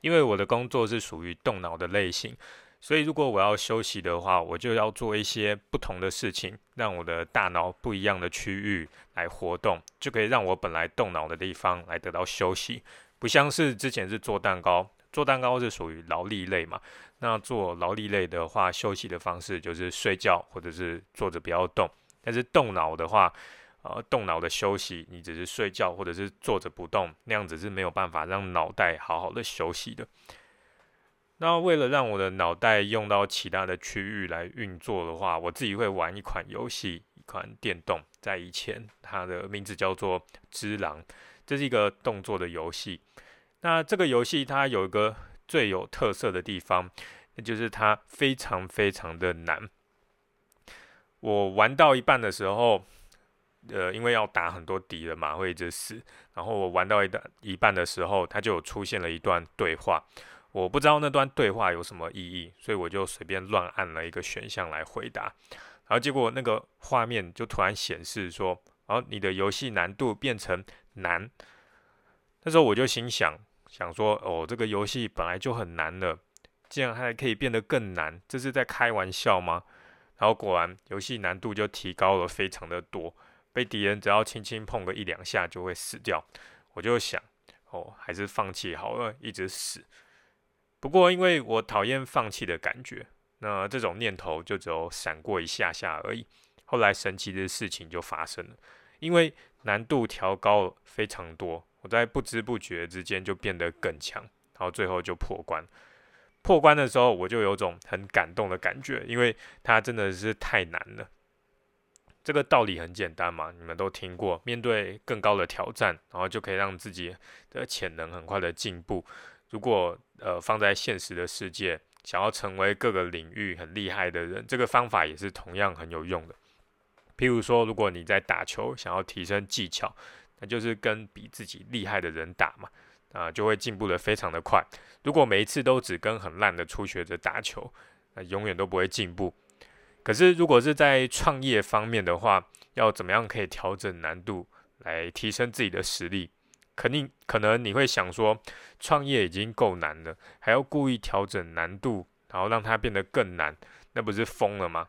因为我的工作是属于动脑的类型，所以如果我要休息的话，我就要做一些不同的事情，让我的大脑不一样的区域来活动，就可以让我本来动脑的地方来得到休息。不像是之前是做蛋糕，做蛋糕是属于劳力类嘛。那做劳力类的话，休息的方式就是睡觉或者是坐着不要动。但是动脑的话，呃，动脑的休息，你只是睡觉或者是坐着不动，那样子是没有办法让脑袋好好的休息的。那为了让我的脑袋用到其他的区域来运作的话，我自己会玩一款游戏，一款电动，在以前它的名字叫做《只狼》，这是一个动作的游戏。那这个游戏它有一个最有特色的地方，那就是它非常非常的难。我玩到一半的时候，呃，因为要打很多敌人嘛，会一直死。然后我玩到一半一半的时候，它就出现了一段对话。我不知道那段对话有什么意义，所以我就随便乱按了一个选项来回答。然后结果那个画面就突然显示说：“然后你的游戏难度变成难。”那时候我就心想想说：“哦，这个游戏本来就很难了，竟然还可以变得更难，这是在开玩笑吗？”然后果然游戏难度就提高了非常的多，被敌人只要轻轻碰个一两下就会死掉。我就想：“哦，还是放弃好了，一直死。”不过，因为我讨厌放弃的感觉，那这种念头就只有闪过一下下而已。后来，神奇的事情就发生了，因为难度调高非常多，我在不知不觉之间就变得更强，然后最后就破关。破关的时候，我就有种很感动的感觉，因为它真的是太难了。这个道理很简单嘛，你们都听过，面对更高的挑战，然后就可以让自己的潜能很快的进步。如果呃放在现实的世界，想要成为各个领域很厉害的人，这个方法也是同样很有用的。譬如说，如果你在打球，想要提升技巧，那就是跟比自己厉害的人打嘛，啊，就会进步的非常的快。如果每一次都只跟很烂的初学者打球，那永远都不会进步。可是如果是在创业方面的话，要怎么样可以调整难度来提升自己的实力？肯定可能你会想说，创业已经够难了，还要故意调整难度，然后让它变得更难，那不是疯了吗？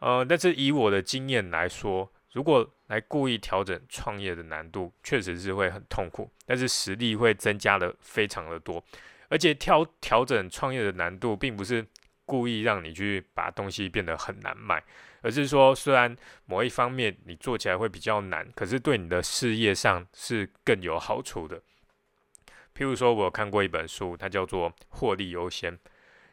呃，但是以我的经验来说，如果来故意调整创业的难度，确实是会很痛苦，但是实力会增加的非常的多，而且调调整创业的难度，并不是故意让你去把东西变得很难卖。而是说，虽然某一方面你做起来会比较难，可是对你的事业上是更有好处的。譬如说，我有看过一本书，它叫做《获利优先》，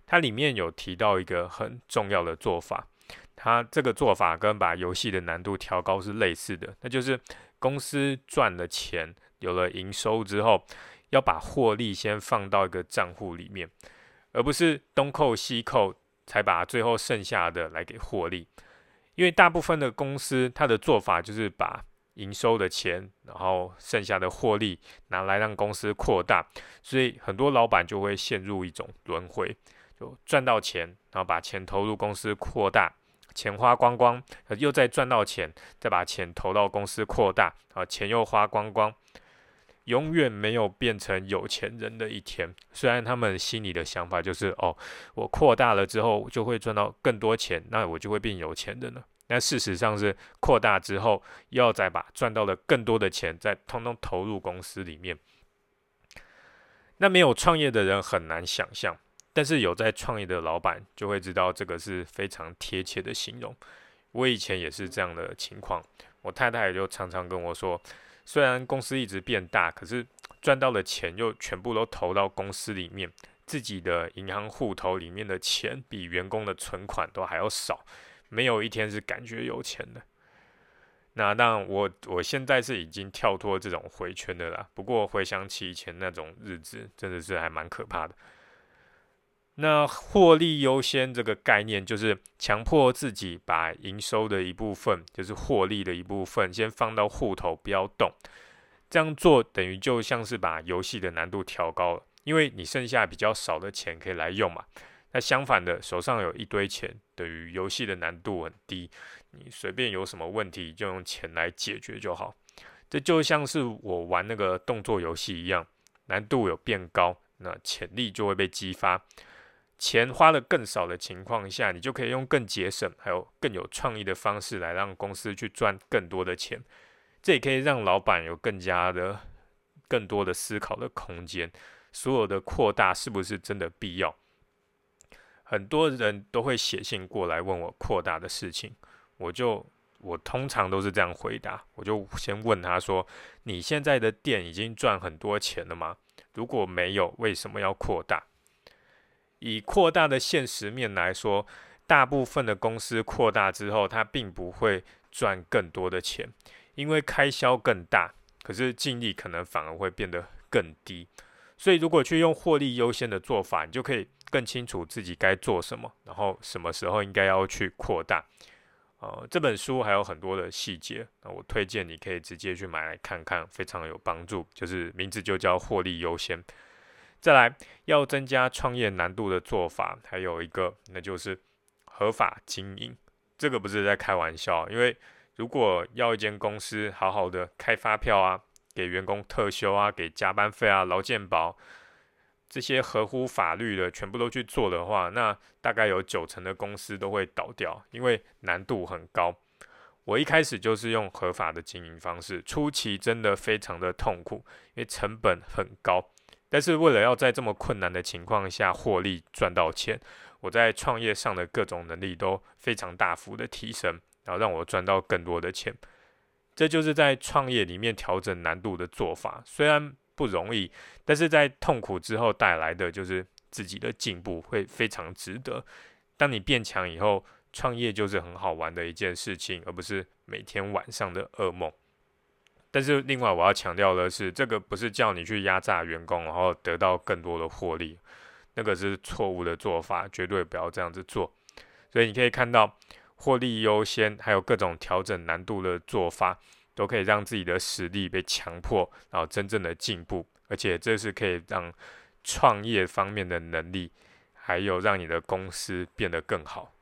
它里面有提到一个很重要的做法。它这个做法跟把游戏的难度调高是类似的，那就是公司赚了钱，有了营收之后，要把获利先放到一个账户里面，而不是东扣西扣，才把最后剩下的来给获利。因为大部分的公司，它的做法就是把营收的钱，然后剩下的获利拿来让公司扩大，所以很多老板就会陷入一种轮回，就赚到钱，然后把钱投入公司扩大，钱花光光，又再赚到钱，再把钱投到公司扩大，啊，钱又花光光。永远没有变成有钱人的一天。虽然他们心里的想法就是，哦，我扩大了之后就会赚到更多钱，那我就会变有钱的呢。那事实上是扩大之后，要再把赚到的更多的钱再通通投入公司里面。那没有创业的人很难想象，但是有在创业的老板就会知道这个是非常贴切的形容。我以前也是这样的情况，我太太就常常跟我说。虽然公司一直变大，可是赚到的钱又全部都投到公司里面，自己的银行户头里面的钱比员工的存款都还要少，没有一天是感觉有钱的。那当然，我我现在是已经跳脱这种回圈的啦。不过回想起以前那种日子，真的是还蛮可怕的。那获利优先这个概念，就是强迫自己把营收的一部分，就是获利的一部分，先放到户头，不要动。这样做等于就像是把游戏的难度调高了，因为你剩下比较少的钱可以来用嘛。那相反的，手上有一堆钱，等于游戏的难度很低，你随便有什么问题就用钱来解决就好。这就像是我玩那个动作游戏一样，难度有变高。那潜力就会被激发。钱花的更少的情况下，你就可以用更节省、还有更有创意的方式来让公司去赚更多的钱。这也可以让老板有更加的、更多的思考的空间。所有的扩大是不是真的必要？很多人都会写信过来问我扩大的事情，我就我通常都是这样回答，我就先问他说：“你现在的店已经赚很多钱了吗？如果没有，为什么要扩大？”以扩大的现实面来说，大部分的公司扩大之后，它并不会赚更多的钱，因为开销更大，可是净利可能反而会变得更低。所以，如果去用获利优先的做法，你就可以更清楚自己该做什么，然后什么时候应该要去扩大。呃，这本书还有很多的细节，那我推荐你可以直接去买来看看，非常有帮助。就是名字就叫获利优先。再来，要增加创业难度的做法，还有一个，那就是合法经营。这个不是在开玩笑，因为如果要一间公司好好的开发票啊，给员工特休啊，给加班费啊，劳健保这些合乎法律的全部都去做的话，那大概有九成的公司都会倒掉，因为难度很高。我一开始就是用合法的经营方式，初期真的非常的痛苦，因为成本很高。但是为了要在这么困难的情况下获利赚到钱，我在创业上的各种能力都非常大幅的提升，然后让我赚到更多的钱。这就是在创业里面调整难度的做法，虽然不容易，但是在痛苦之后带来的就是自己的进步，会非常值得。当你变强以后，创业就是很好玩的一件事情，而不是每天晚上的噩梦。但是另外我要强调的是，这个不是叫你去压榨员工，然后得到更多的获利，那个是错误的做法，绝对不要这样子做。所以你可以看到，获利优先，还有各种调整难度的做法，都可以让自己的实力被强迫，然后真正的进步，而且这是可以让创业方面的能力，还有让你的公司变得更好。